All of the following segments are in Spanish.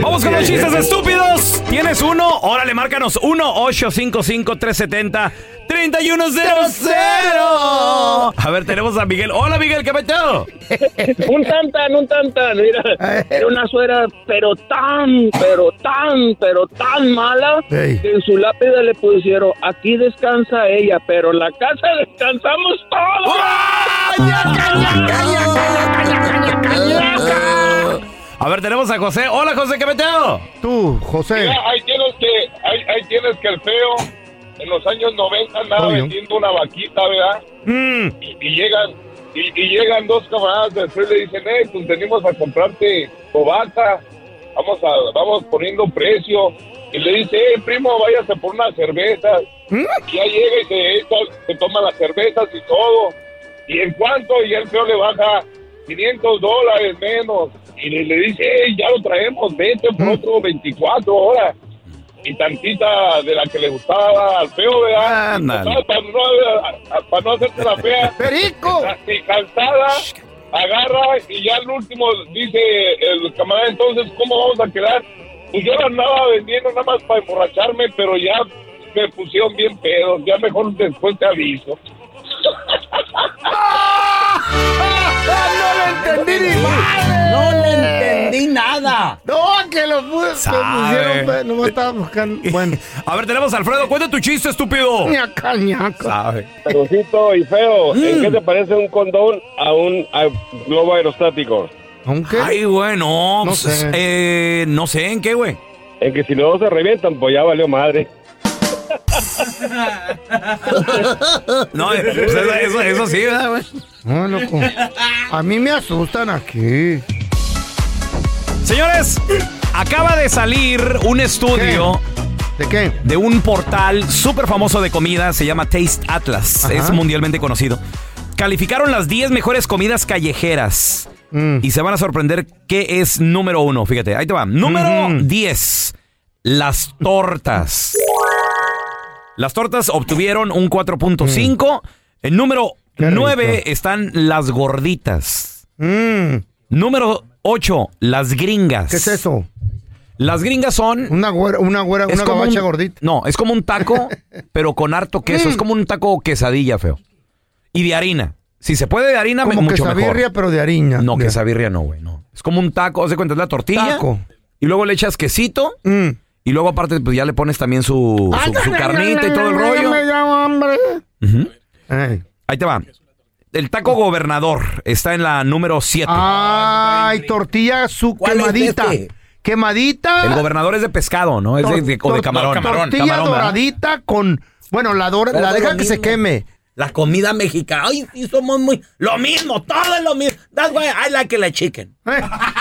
Vamos con los chistes estúpidos. ¿Tienes uno? Órale, márcanos 1-855-370-3100. A ver, tenemos a Miguel. Hola, Miguel, ¿qué metido? un tantan, un tantan. Mira, era una suegra, pero tan, pero tan, pero tan mala que en su lápida le pusieron: aquí descansa ella, pero en la casa descansamos todos. A ver, tenemos a José. Hola, José, ¿qué meteo? Tú, José. Mira, ahí tienes que, ahí, ahí, tienes que el feo en los años 90 andaba Obvio. vendiendo una vaquita, ¿verdad? Mm. Y, y llegan y, y llegan dos camaradas después le dicen, eh, pues venimos a comprarte tu vaca, vamos a, vamos poniendo precio. Y le dice, eh, primo, váyase por unas cervezas. ¿Mm? Y ya llega y se, se toma las cervezas y todo. Y en cuanto, y el feo le baja 500 dólares menos. Y le, le dice, hey, ya lo traemos, vete por otro 24 horas. Y tantita de la que le gustaba al feo, ¿verdad? Ándale. Para no, para no la fea. ¡Perico! Y cansada, agarra y ya al último dice el camarada, entonces, ¿cómo vamos a quedar? Pues yo la andaba vendiendo nada más para emborracharme, pero ya me pusieron bien pedos. Ya mejor después te aviso. ¡No le entendí ni madre! No le entendí nada. No, que lo pu- que Sabe. pusieron, pe- nomás estaba buscando. Bueno, A ver, tenemos a Alfredo. Cuenta tu chiste, estúpido. ñaca, ñaca. Sabe. Pedrocito y feo, ¿en qué te parece un condón a un a- globo aerostático? ¿Aunque? Ay, güey, no. No pues, sé. Eh, no sé en qué, güey. En que si los dos se revientan, pues ya valió madre. No, eso, eso, eso sí, ¿verdad, güey? No, loco. A mí me asustan aquí. Señores, acaba de salir un estudio ¿De qué? de un portal súper famoso de comida, se llama Taste Atlas, Ajá. es mundialmente conocido. Calificaron las 10 mejores comidas callejeras Mm. y se van a sorprender qué es número uno, fíjate, ahí te va. Número Ujú. 10, las tortas. Las tortas obtuvieron un 4.5. En número Mm. Qué 9 rico. están las gorditas. Mm, Número 8, las gringas. ¿Qué es eso? Las gringas son Una güera, una güera, una gabacha un- gordita. No, es como un taco, pero con harto queso. Mm. Es como un taco quesadilla, feo. Y de harina. Si se puede de harina, Como mucho quesabirria, mejor. pero de harina. No, De- quesabirria no, güey, no. Es como un taco, haz de cuenta, es la tortilla. Taco. y luego le echas quesito. Y luego aparte pues ya le pones también su, su, su carnita y todo el rollo. Me llamo hambre. Ujú. Ey. Ahí te va. El taco gobernador está en la número 7. Ay, tortilla su ¿Cuál es quemadita. este? Quemadita. El gobernador es de pescado, ¿no? Es de, de- o de Tor- camarón. Tortilla Camarón, ¿verdad? doradita con. Bueno, la, dora- la deja que se queme. La comida mexicana. Ay, sí, somos muy. Lo mismo, todo es lo mismo. That's why I like the chicken.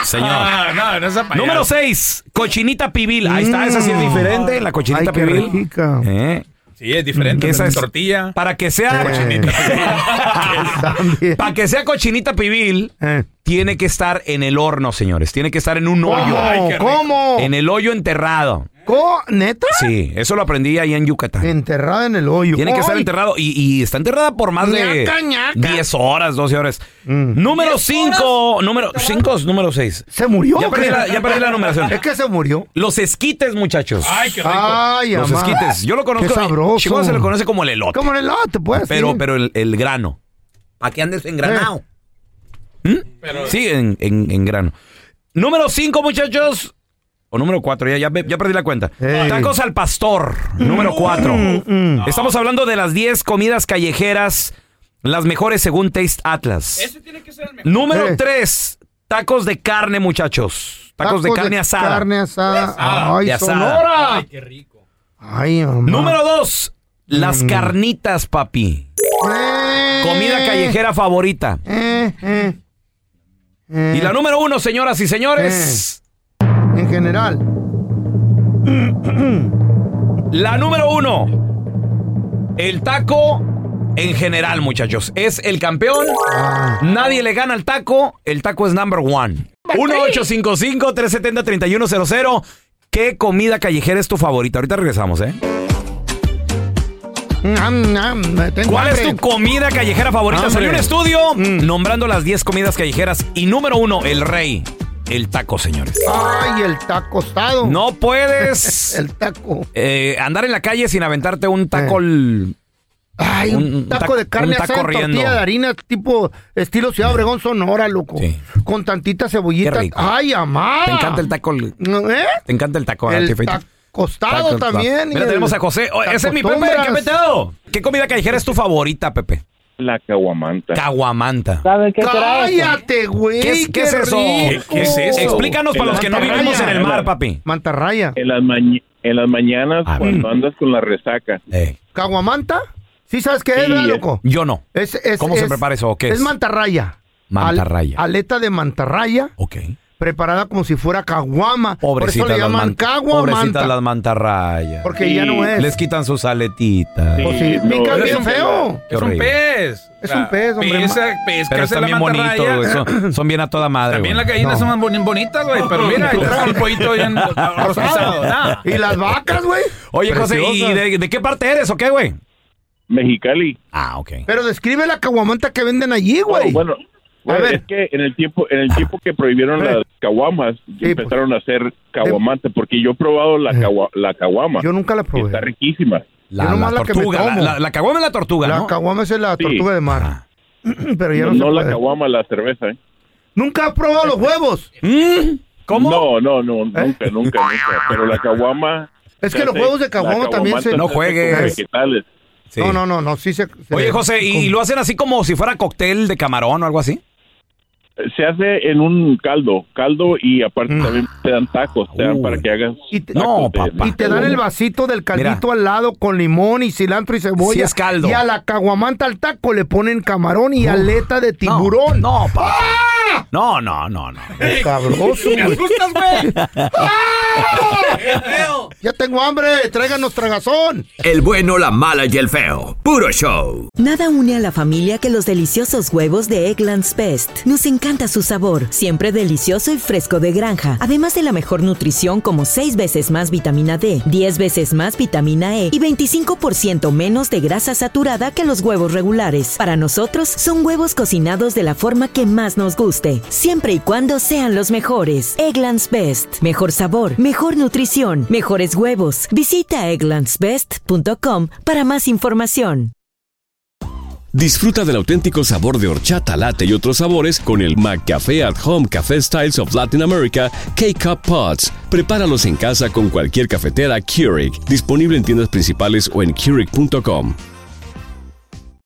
Señor. Ah, no, no es Número 6, cochinita pibil. Ahí está, esa sí es diferente, la cochinita. Ay, qué pibil. rica. Eh, Sí, es diferente. Esa es tortilla. Para que sea También. para que sea cochinita pibil, Eh. Tiene que estar en el horno, señores. Tiene que estar en un hoyo. ¿Cómo? ¿Cómo? En el hoyo enterrado. ¿Co- ¿Neta? Sí, eso lo aprendí ahí en Yucatán. Enterrada en el hoyo. Tiene que estar Ay. enterrado y, y está enterrada por más de Ñaca, ñaca. 10 horas, 12 horas. Mm. Número 5, número 5 es número 6. ¿Se murió? Ya o qué? perdí la- ya perdí la numeración. Es que se murió. Los esquites, muchachos. Ay, qué rico. Ay, Los amá. esquites. Yo lo conozco. Qué sabroso. Chihuahua se le conoce como el elote. Como el elote, pues. Pero, sí. pero el, el grano. ¿Para qué andes engranado? Sí, en, en- en grano. Número 5, muchachos. O número 4, ya, ya, ya perdí la cuenta. Tacos al pastor, número 4. Mm. Estamos hablando de las 10 comidas callejeras, las mejores según Taste Atlas. Ese tiene que ser el mejor. Número Eh. 3, tacos de carne, muchachos. Tacos, de carne asada. Carne asada. Ay, De asada. Sonora. Ay, qué rico. Ay, mamá. Número 2, las Mm. carnitas, papi. Eh, Comida callejera favorita. eh, eh, eh. Y la número 1, señoras y señores. En general. La número uno. El taco en general, muchachos. Es el campeón. Ah. Nadie le gana al taco. El taco es number one. 1-855-370-3100. ¿Qué comida callejera es tu favorita? Ahorita regresamos, ¿eh? ¿Cuál es tu comida callejera favorita? Hambre. Salió un estudio Mm. nombrando las 10 comidas callejeras. Y número uno, el rey. El taco, señores. Ay, el taco tostado. No puedes El taco. eh, andar en la calle sin aventarte un taco. el- Ay, un, taco taco- de carne un taco asada tortilla de harina tipo estilo Ciudad Obregón Sonora, loco. Sí. Con tantita cebollita. Qué rico. Ay, amá. Te encanta el taco. ¿Eh? Te encanta el taco. El ¿verdad, Taco- también. Mira, el tenemos a José. Oh, ese es mi Pepe. ¿Qué peteo? ¿Qué comida callejera es tu favorita, Pepe? La caguamanta. Caguamanta. Cállate, güey. ¿Qué es, qué es eso? ¿Qué es eso? Explícanos para los que no vivimos en el mar, papi. Mantarraya. En las, maña- en las mañanas, A ver. cuando andas con la resaca. Eh, ¿Caguamanta? ¿Sí sabes qué es, Sí, es- loco? yo no. Es, es- ¿Cómo se prepara eso o qué es? Es mantarraya. Mantarraya. Al- aleta de mantarraya, Ok. Preparada como si fuera caguama. Pobrecitas Por eso le las, llaman man- caguamanta. pobrecitas las mantarrayas. Porque ya no es. Les quitan sus aletitas. Sí, Pues sí, no, pica es bien un- feo. Qué Es un pez. Es un pez, hombre. Pesa, Pero pescarse están la bien bonitos, mantarraya. güey. Son, son bien a toda madre, También las gallinas No. son bonitas, güey. Pero mira, el pollito bien rostizado. Nah. Y las vacas, güey. Oye, José, ¿y de qué parte eres o qué, güey? Mexicali. Ah, ok. Pero describe la caguamanta que venden allí, güey. Oh, bueno, bueno, ver. es que en el tiempo en el tiempo que prohibieron Eh. las caguamas, pues. empezaron a hacer caguamante, porque yo he probado la, Eh. cagua- la caguama. Yo nunca la Está probé. riquísima. La, la la que me tortuga. La, tomo. la, la caguama es la tortuga, La ¿no? caguama es la Sí. tortuga de mar. Ah. Pero ya No, no, no la caguama, la cerveza, ¿eh? ¿Nunca has probado los huevos? Mm, ¿Cómo? No, no, no, nunca, nunca, nunca. Pero la caguama... Es que los huevos de caguama también se... No juegues. vegetales. Sí. No, no, no, no, sí se... se- Oye, José, ¿y, y lo hacen así como si fuera cóctel de camarón o algo así? Se hace en un caldo, caldo y aparte Mm. también te dan tacos, te dan Uh. para que hagas Y te- No, papá. Y te dan el vasito del caldito Mira. al lado con limón y cilantro y cebolla. Sí es caldo. Y a la caguamanta al taco le ponen camarón y aleta de tiburón. No, no, papá. No, no, no, no. Sabroso, Me güey. asustas, güey. Ya tengo hambre, tráiganos tragazón. El bueno, la mala y el feo. Puro show. Nada une a la familia que los deliciosos huevos de Eggland's Best. Nos encanta su sabor, siempre delicioso y fresco de granja. Además de la mejor nutrición como 6 veces más vitamina D, 10 veces más vitamina E y 25% menos de grasa saturada que los huevos regulares. Para nosotros son huevos cocinados de la forma que más nos siempre y cuando sean los mejores. Eggland's Best. Mejor sabor, mejor nutrición, mejores huevos. Visita egglandsbest.com para más información. Disfruta del auténtico sabor de horchata, latte y otros sabores con el McCafé at Home Café Styles of Latin America K-Cup Pods. Prepáralos en casa con cualquier cafetera Keurig, disponible en tiendas principales o en Keurig.com.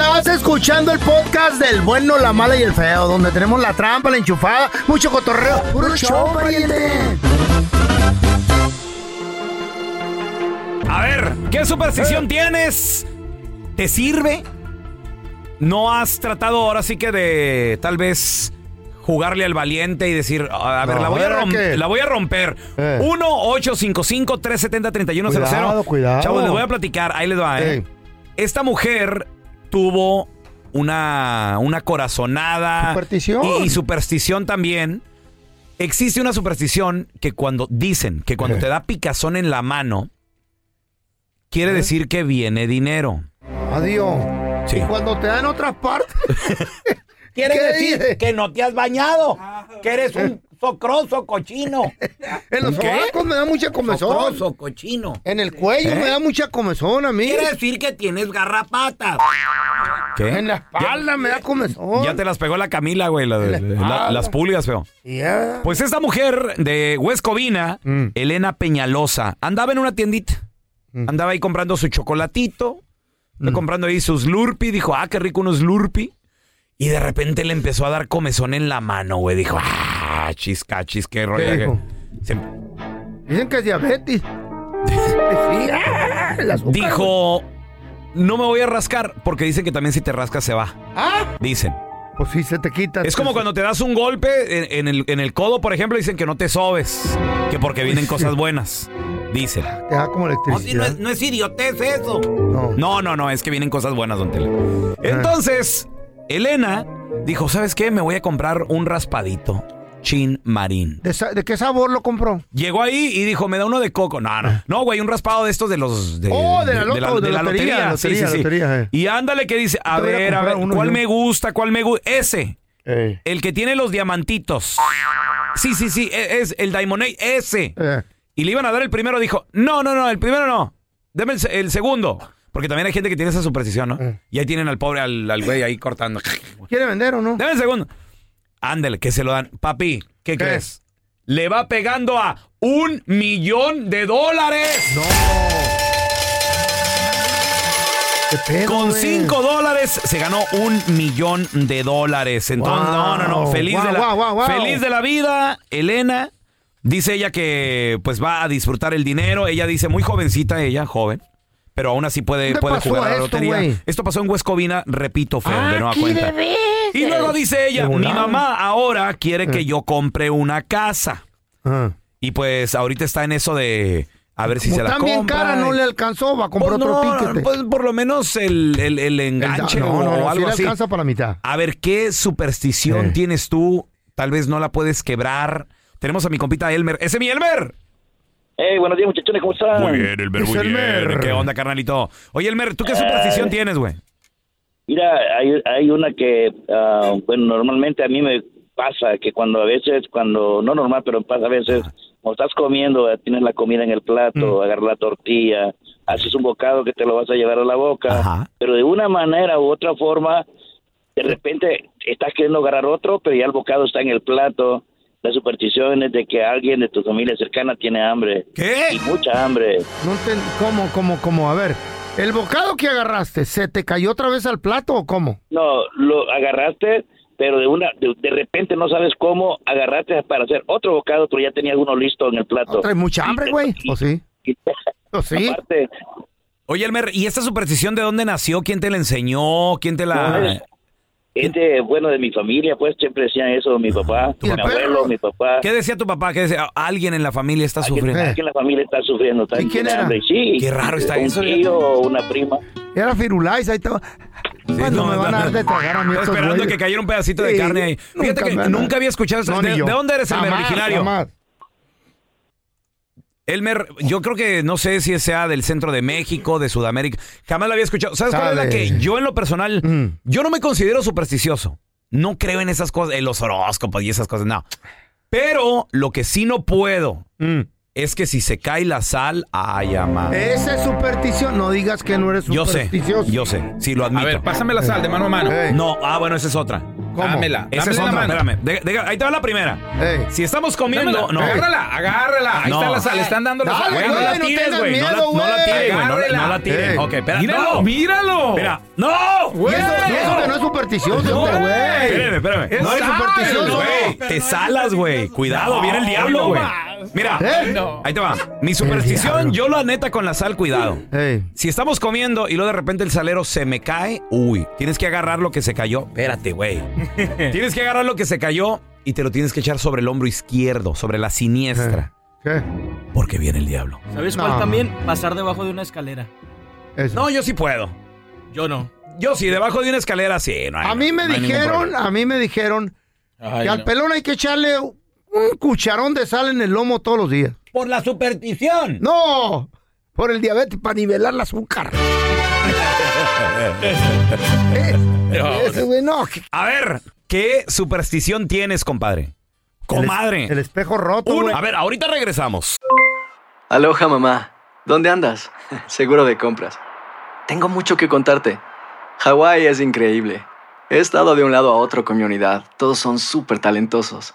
Estás escuchando el podcast del bueno, la mala y el feo, donde tenemos la trampa, la enchufada, mucho cotorreo. ¡Puro show, pariente! A ver, ¿qué superstición tienes? ¿Te sirve? ¿No has tratado ahora sí que de tal vez jugarle al valiente y decir, a ver, No, la, voy a ¿ahora rom- qué? la voy a romper? Eh. 1-855-370-3100. Cuidado, cuidado. Chavos, les voy a platicar, ahí les va, ¿eh? Esta mujer tuvo una, una corazonada. Superstición. Y, y superstición también. Existe una superstición que cuando dicen que cuando te da picazón en la mano, quiere decir que viene dinero. Adiós. Sí. Y cuando te dan otras partes. Quiere ¿Qué decir dice? que no te has bañado, que eres un socroso cochino. En los sobacos me da mucha comezón. Socroso cochino. En el cuello ¿Eh? me da mucha comezón a mí. Quiere decir que tienes garrapatas. ¿Qué? En la espalda me da comezón. Ya te las pegó la Camila, güey, la la las pulgas, feo. Pues esta mujer de Huescovina, Mm. Elena Peñalosa, andaba en una tiendita. Mm. Andaba ahí comprando su chocolatito, fue comprando ahí sus Slurpee, dijo, ah, qué rico unos Slurpee. Y de repente le empezó a dar comezón en la mano, güey. Dijo, ah, chiscachis, qué rollo. dijo? Se- Dicen que es diabetes. sí, ah, el azúcar. dijo, no me voy a rascar, porque dicen que también si te rascas se va. Ah, Dicen. pues sí, se te quita. Es como cuando te das un golpe en, en el, en el codo, por ejemplo, dicen que no te sobes, que porque vienen cosas buenas. Dicen. Te da como No, si no, electricidad. es, no es idiotez eso. No. No, no, no, es que vienen cosas buenas, don Tele. Entonces, Elena dijo, ¿sabes qué? Me voy a comprar un raspadito. Chin Marín. ¿De, sa- de qué sabor lo compró? Llegó ahí y dijo, me da uno de coco. No, no. No, güey, un raspado de estos de los... De, Oh, de la loto, de la lotería, Sí, lotería, sí, sí. lotería, eh. Y ándale que dice, a Te voy a ver, a comprar ver, uno ¿cuál yo. me gusta? ¿Cuál me gusta? Ese. Eh, El que tiene los diamantitos. Sí, sí, sí, e- es el Eight, ese. eh. Y le iban a dar el primero, dijo, no, no, no, el primero no. Deme el, se- el segundo. Porque también hay gente que tiene esa superstición, ¿no? Eh. Y ahí tienen al pobre, al, al güey ahí cortando. ¿Quiere vender o no? Deme el segundo. Ándale, que se lo dan. Papi, ¿qué, ¿Qué? crees? Le va pegando a un millón de dólares. No. ¿Qué pedo, Con güey? cinco dólares se ganó un millón de dólares. Entonces, no, no, no. Wow. Feliz, de la, wow, wow, wow. feliz de la vida, Elena. Dice ella que pues va a disfrutar el dinero. Ella dice, muy jovencita ella, joven. Pero aún así puede, ¿Dónde puede pasó jugar a la esto, lotería. güey? Esto pasó en Huescovina, repito, feo, de nueva Aquí cuenta. Y luego dice ella, mi mamá ahora quiere que Eh. yo compre una casa. Ah. Y pues ahorita está en eso de a ver si Como se la compra. cara, no le alcanzó, va a comprar Pues otro no, ticket. Pues por lo menos el, el- el enganche no, o, no, no, sí algo le así. alcanza para la mitad. A ver, ¿qué superstición Eh. tienes tú? Tal vez no la puedes quebrar. Tenemos a mi compita Elmer. ¡Ese es mi Elmer! Hey, buenos días, muchachones, ¿cómo están? Muy bien, Elmer, muy Es Elmer. bien. ¿Qué onda, carnalito? Oye, Elmer, ¿tú qué superstición Eh. tienes, güey? Mira, hay, hay una que, ah, bueno, normalmente a mí me pasa que cuando a veces, cuando, no normal, pero pasa a veces, cuando estás comiendo, eh, tienes la comida en el plato, agarras la tortilla, haces un bocado que te lo vas a llevar a la boca, pero de una manera u otra forma, de repente estás queriendo agarrar otro, pero ya el bocado está en el plato. La superstición es de que alguien de tu familia cercana tiene hambre. ¿Qué? Y mucha hambre. No enten- ¿Cómo, cómo, cómo? A ver, ¿el bocado que agarraste se te cayó otra vez al plato o cómo? No, lo agarraste, pero de una de, de repente no sabes cómo agarraste para hacer otro bocado, pero ya tenías uno listo en el plato. ¿Traes mucha hambre, güey? ¿O sí? ¿O sí? Aparte, Oye, Elmer, ¿y esta superstición de dónde nació? ¿Quién te la enseñó? ¿Quién te la...? Es, Este, bueno, de mi familia, pues siempre decían eso, mi papá, mi abuelo, mi papá. ¿Qué decía tu papá? ¿Qué decía? Alguien en la familia está sufriendo. Alguien en la familia está sufriendo. Está ¿Y quién era? hambre, Sí. Qué raro está un eso, tío o una prima. Era Firulais, ahí estaba. ¿Cuándo me van a dar de tragar a mí Estaba estos esperando güeyes? que cayera un pedacito de Sí, carne ahí. Fíjate nunca que nunca había escuchado eso. No, ¿De, de dónde eres, Jamás, originario? jamás. Elmer, yo creo que no sé si sea del centro de México, de Sudamérica. Jamás lo había escuchado. ¿Sabes cuál es la que yo en lo personal, Mm. yo no me considero supersticioso. No creo en esas cosas, en los horóscopos y esas cosas, no. Pero lo que sí no puedo Mm. es que si se cae la sal, ay, amado. Esa es superstición. No digas que no eres Yo sé, supersticioso. yo sé, sí lo admito. A ver, pásame la sal de mano a mano. No, ah, bueno, esa es otra. ¿Cómo? Dámela. Esa es otra, mano. espérame. De- de- ahí te va la primera. Ey. Si estamos comiendo, Dámela, no. Agárrala, agárrala. Ahí No. está la sal, le están dando la sal. No la no tires, güey. No, la- miedo, no la tires, güey. No, no la tires. Ok, espera. Míralo, no. míralo. Mira, no. Güey. eso, eso que no es supersticioso, No, güey. Espérame, espérame. Es No eres sal, supersticioso. Güey, te salas, güey. Cuidado, viene el diablo, no güey. Mira, ¿Eh? No. ahí te va. Mi superstición, yo la neta con la sal, cuidado. Si estamos comiendo y luego de repente el salero se me cae, uy, tienes que agarrar lo que se cayó. Espérate, güey. tienes que agarrar lo que se cayó y te lo tienes que echar sobre el hombro izquierdo, sobre la siniestra. ¿Qué? Porque viene el diablo. ¿Sabes No. cuál también? Pasar debajo de una escalera. Eso. No, yo sí puedo. Yo no. Yo sí, debajo de una escalera sí. No hay- a mí me no hay ningún dijeron, a mí me dijeron Ay, que al pelón hay que echarle un cucharón de sal en el lomo todos los días. Por la superstición. No, por el diabetes, para nivelar el azúcar. Eh, Ese güey, no. A ver, ¿qué superstición tienes, compadre? Comadre. El espejo roto, a ver, ahorita regresamos. Aloha mamá, ¿dónde andas? Seguro de compras. Tengo mucho que contarte. Hawái es increíble. He estado de un lado a otro con mi unidad. Todos son súper talentosos.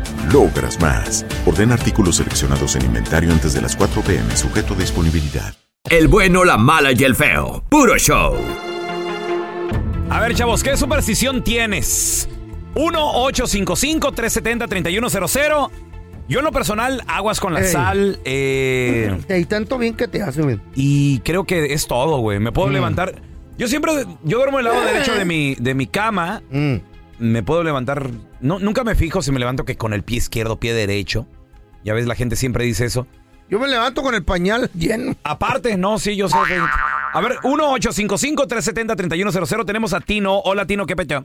logras más. Orden artículos seleccionados en inventario antes de las 4 p.m. sujeto a disponibilidad. El bueno, la mala y el feo. Puro show. A ver, chavos, ¿qué superstición tienes? 1-855-370-3100. Yo en lo personal, aguas con la Ey. sal. eh, Y tanto bien que te hace, güey. y creo que es todo, güey. Me puedo Mm. levantar. Yo siempre, yo duermo del lado derecho de mi, de mi cama. Mm. Me puedo levantar. No, nunca me fijo si me levanto que con el pie izquierdo, pie derecho. Ya ves, la gente siempre dice eso. Yo me levanto con el pañal lleno. Aparte, no, sí, yo sé. que- A ver, 1-855-370-3100. Tenemos a Tino. Hola, Tino, ¿qué pecho?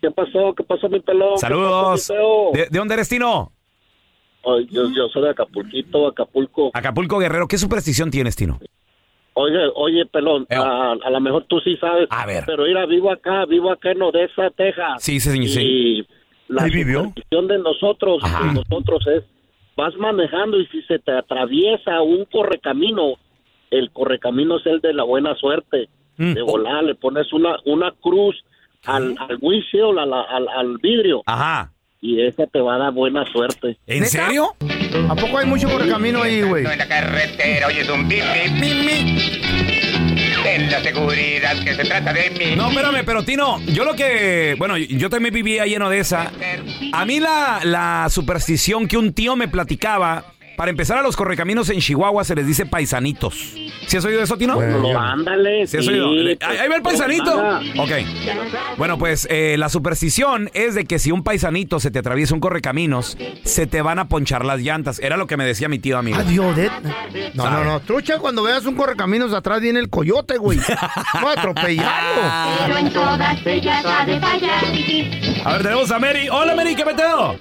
¿Qué pasó? ¿Qué pasó, mi pelón? Saludos. ¿De, de dónde eres, Tino? Ay, yo, yo soy de Acapulquito, Acapulco. Acapulco Guerrero. ¿Qué superstición tienes, Tino? Oye, oye, pelón, a, a lo mejor tú sí sabes. A ver. Pero mira, vivo acá, vivo acá en Odessa, Texas. Sí, sí, sí, sí. Y la superstición de nosotros, Ajá. de nosotros es, vas manejando y si se te atraviesa un correcamino, el correcamino es el de la buena suerte. Mm. De volar, le pones una, una cruz al, al windshield, a la- al, al vidrio. Ajá. Y esa te va a dar buena suerte. ¿En serio? ¿A poco hay mucho correcamino ahí, güey? En la carretera oyes un bip, bip, bip, bip. Ten la seguridad que se trata de mí. No, espérame, pero Tino, yo lo que. Bueno, yo también vivía ahí en Odessa. A mí la, la superstición que un tío me platicaba para empezar a los correcaminos en Chihuahua se les dice paisanitos. ¿Sí has oído eso, Tino? Bueno, ándale. ¿Sí has sí, oído? Ahí pues, ahí va el paisanito. nada. Ok. Bueno, pues eh, la superstición es de que si un paisanito se te atraviesa un correcaminos, se te van a ponchar las llantas. Era lo que me decía mi tío amigo. Adiós, de... No, no, no. Trucha, cuando veas un correcaminos atrás viene el coyote, güey. No atropellarlo. Pero en todas ellas ha de fallar. A ver, tenemos a Mary. Hola, Mary, ¿qué meteo?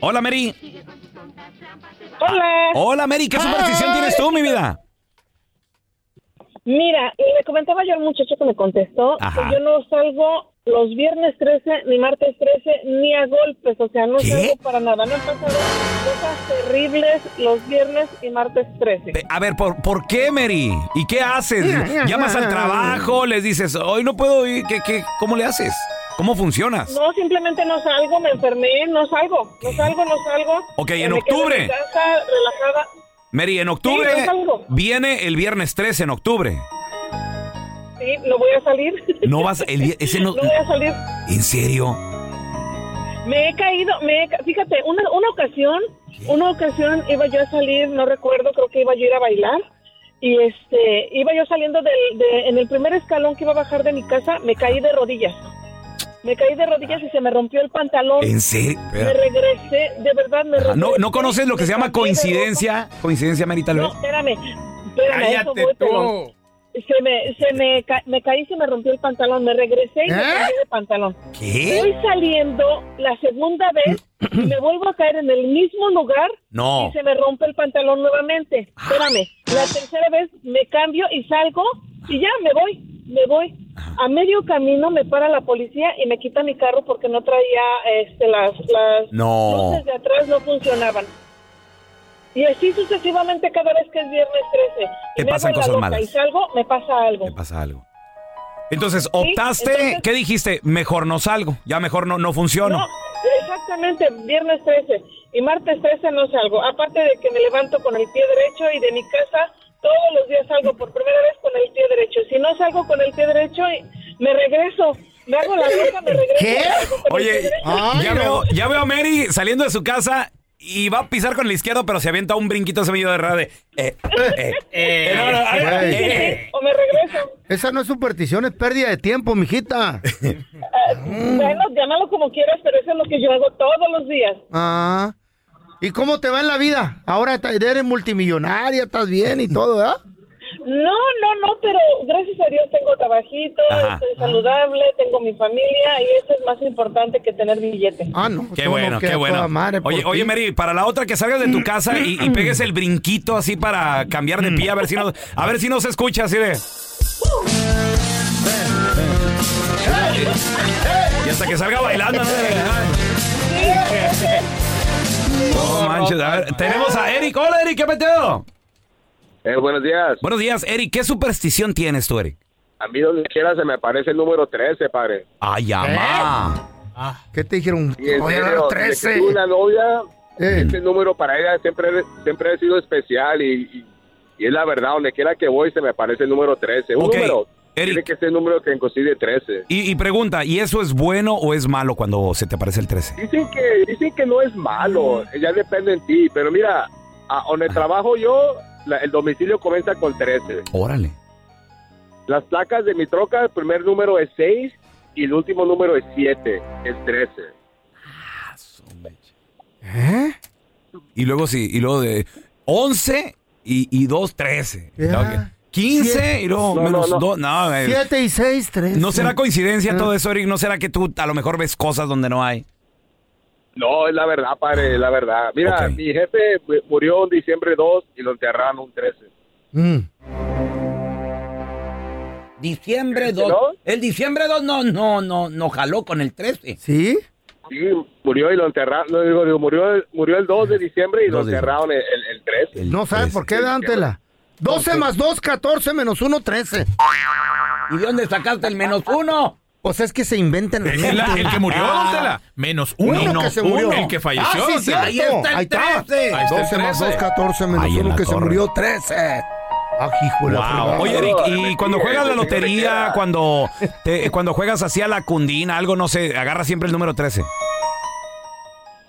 Hola, Mary. Hola. Hola, Mary, ¿qué superstición tienes tú, mi vida? Mira, y le comentaba yo al muchacho que me contestó Ajá. que yo no salgo los viernes 13, ni martes 13, ni a golpes. O sea, no ¿Qué? salgo para nada. Me han pasado cosas terribles los viernes y martes 13. A ver, ¿por, por qué, Mary? ¿Y qué haces? ¿Llamas al trabajo? ¿Les dices, hoy no puedo ir? ¿Qué, qué, ¿Cómo le haces? ¿Cómo funcionas? No, simplemente no salgo, me enfermé, no salgo. No salgo, no salgo. Ok, Eh, en me octubre. En casa, relajada. Mary, en octubre Sí, no salgo. viene el viernes 13 en octubre. Sí, no voy a salir. No vas, el, ese no, No voy a salir. ¿En serio? Me he caído, me he fíjate, una, una ocasión, una ocasión iba yo a salir, no recuerdo, creo que iba yo a ir a bailar y este, iba yo saliendo del, de, en el primer escalón que iba a bajar de mi casa, me caí de rodillas. Me caí de rodillas y se me rompió el pantalón. ¿En serio? Me regresé, de verdad me Ajá, ¿No, regresé, ¿No conoces lo que se llama coincidencia? ¿Coincidencia, vez? No, espérame, espérame, eso Cállate voy, tú. Se me, se me, ca- me caí, se me rompió el pantalón, me regresé y me ¿Eh? cambié de pantalón. ¿Qué? Voy saliendo la segunda vez y me vuelvo a caer en el mismo lugar No. y se me rompe el pantalón nuevamente. Espérame, la tercera vez me cambio y salgo y ya me voy, me voy. A medio camino me para la policía y me quita mi carro porque no traía este, las, las No. luces de atrás no funcionaban. Y así sucesivamente cada vez que es viernes 13. Te y me pasan cosas malas. Y salgo, me pasa algo. pasa algo. Entonces, optaste, entonces- ¿qué dijiste? Mejor no salgo, ya mejor no, no funciono. No, exactamente, viernes 13 y martes 13 no salgo. Aparte de que me levanto con el pie derecho y de mi casa todos los días salgo por primera vez con el pie derecho. Si no salgo con el pie derecho, me regreso. Me hago la loca, me regreso. pie Oye, ya, veo, ya veo a Mary saliendo de su casa y va a pisar con el izquierdo, pero se avienta un brinquito ese medio de radio. de, eh, eh, eh, no, no, eh, eh. O me regreso. Esa no es superstición, es pérdida de tiempo, mijita. Bueno, llámalo como quieras, pero eso es lo que yo hago todos los días. Ah. ¿Y cómo te va en la vida? Ahora eres multimillonaria, estás bien y todo, ¿verdad? No, no, no, pero gracias a Dios tengo trabajito, Ajá. estoy saludable, tengo mi familia y eso es más importante que tener billete. Ah, no. Qué bueno, qué bueno. Oye, oye, Mary, para la otra que salgas de tu casa y, y pegues el brinquito así para cambiar de pie, a ver si no, a ver si no se escucha así de. Y hasta que salga bailando, ¿no? No manches, a ver, tenemos a Eric. Hola, Eric, ¿qué peteo? Eh, buenos días. Buenos días, Eric. ¿Qué superstición tienes tú, Eric? A mí donde quiera se me aparece el número 13, padre. Ay, ama. ¿Qué te dijeron? Y en Voy a serio, dar desde 13. que tuve una novia, Eh. ese número para ella siempre, siempre ha sido especial y, y- y es la verdad, donde quiera que voy se me aparece el número 13. Un número, tiene que ser el número que coincide 13. Y, y pregunta, ¿y eso es bueno o es malo cuando se te aparece el 13? Dicen que, dicen que no es malo, ya depende en ti, pero mira, a donde trabajo yo, la- el domicilio comienza con 13. Órale. Las placas de mi troca, el primer número es 6 y el último número es 7, es 13. ¿Eh? Y luego sí, y luego de 11 y, y 2, 13. Ya. 15 Siete. y luego No, menos no, no. 2. No, eh, 7 y 6, 3. ¿No será coincidencia todo eso, Eric? ¿No será que tú a lo mejor ves cosas donde no hay? No, es la verdad, padre, es la verdad. Mira, mi jefe mu- murió en diciembre 2 y lo enterraron un 13. Mm. Diciembre 2. El diciembre 2 no, no, no, no jaló con el 13. ¿Sí? Sí, murió y lo enterraron, no, digo, digo, murió, el- murió el 2 de diciembre y lo 2 de enterraron el, el, el 13. No sabes por qué, dántela. 12 más 2, 14 menos 1, 13. ¿Y de dónde sacaste el menos uno? Pues es que se inventan Es la- el que murió, Tela. Menos uno. Uno que se murió. El que falleció. Ah, sí, don Tela. cierto. Ahí está. 12 más 2, 14 menos Ahí 1 la que se torre. murió, 13. Ah, hijo. Wow. Oye, Eric, y cuando juegas la lotería, cuando, te- cuando juegas así a la cundina, algo, no sé, agarra siempre el número 13.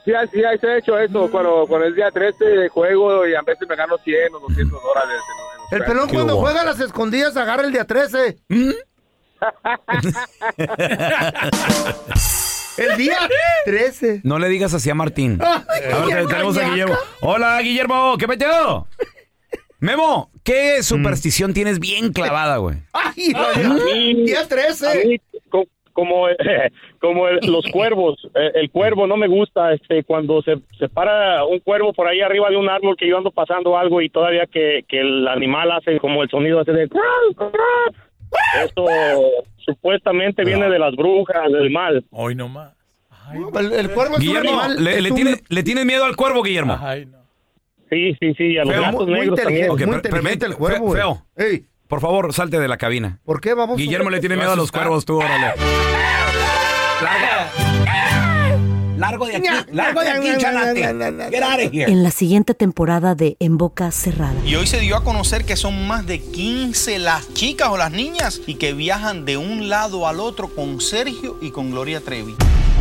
Sí, sí, sí, he hecho eso. Cuando, cuando es día 13 juego y a veces me gano 100 o 200 dólares. en- en los El pelón cuando juega a las escondidas agarra el día 13. el día 13. No le digas así a Martín. A ver, te- tenemos a Guillermo. Hola, Guillermo. ¿Qué metió? Memo, ¿qué superstición tienes bien clavada, güey? Ay, día 13. Como como el- los cuervos. Eh, El cuervo no me gusta. Este, cuando se, se para un cuervo por ahí arriba de un árbol que yo ando pasando algo y todavía que, que el animal hace como el sonido ese de... Eso supuestamente viene de las brujas, del mal. Hoy no más. El, el cuervo es un Guillermo, animal. ¿le, es le un- tiene, ¿le tienes miedo al cuervo, Guillermo? Sí, sí, sí, y a los Feo. gatos Muy negros también. Permite- fe- Feo. Por favor, salte de la cabina. ¿Por qué vamos? Guillermo le tiene miedo a los cuervos, tú, órale. Largo de aquí, largo de aquí, chanate. Get out of here. En la siguiente temporada de En Boca Cerrada. Y hoy se dio a conocer que son más de 15 las chicas o las niñas y que viajan de un lado al otro con Sergio y con Gloria Trevi.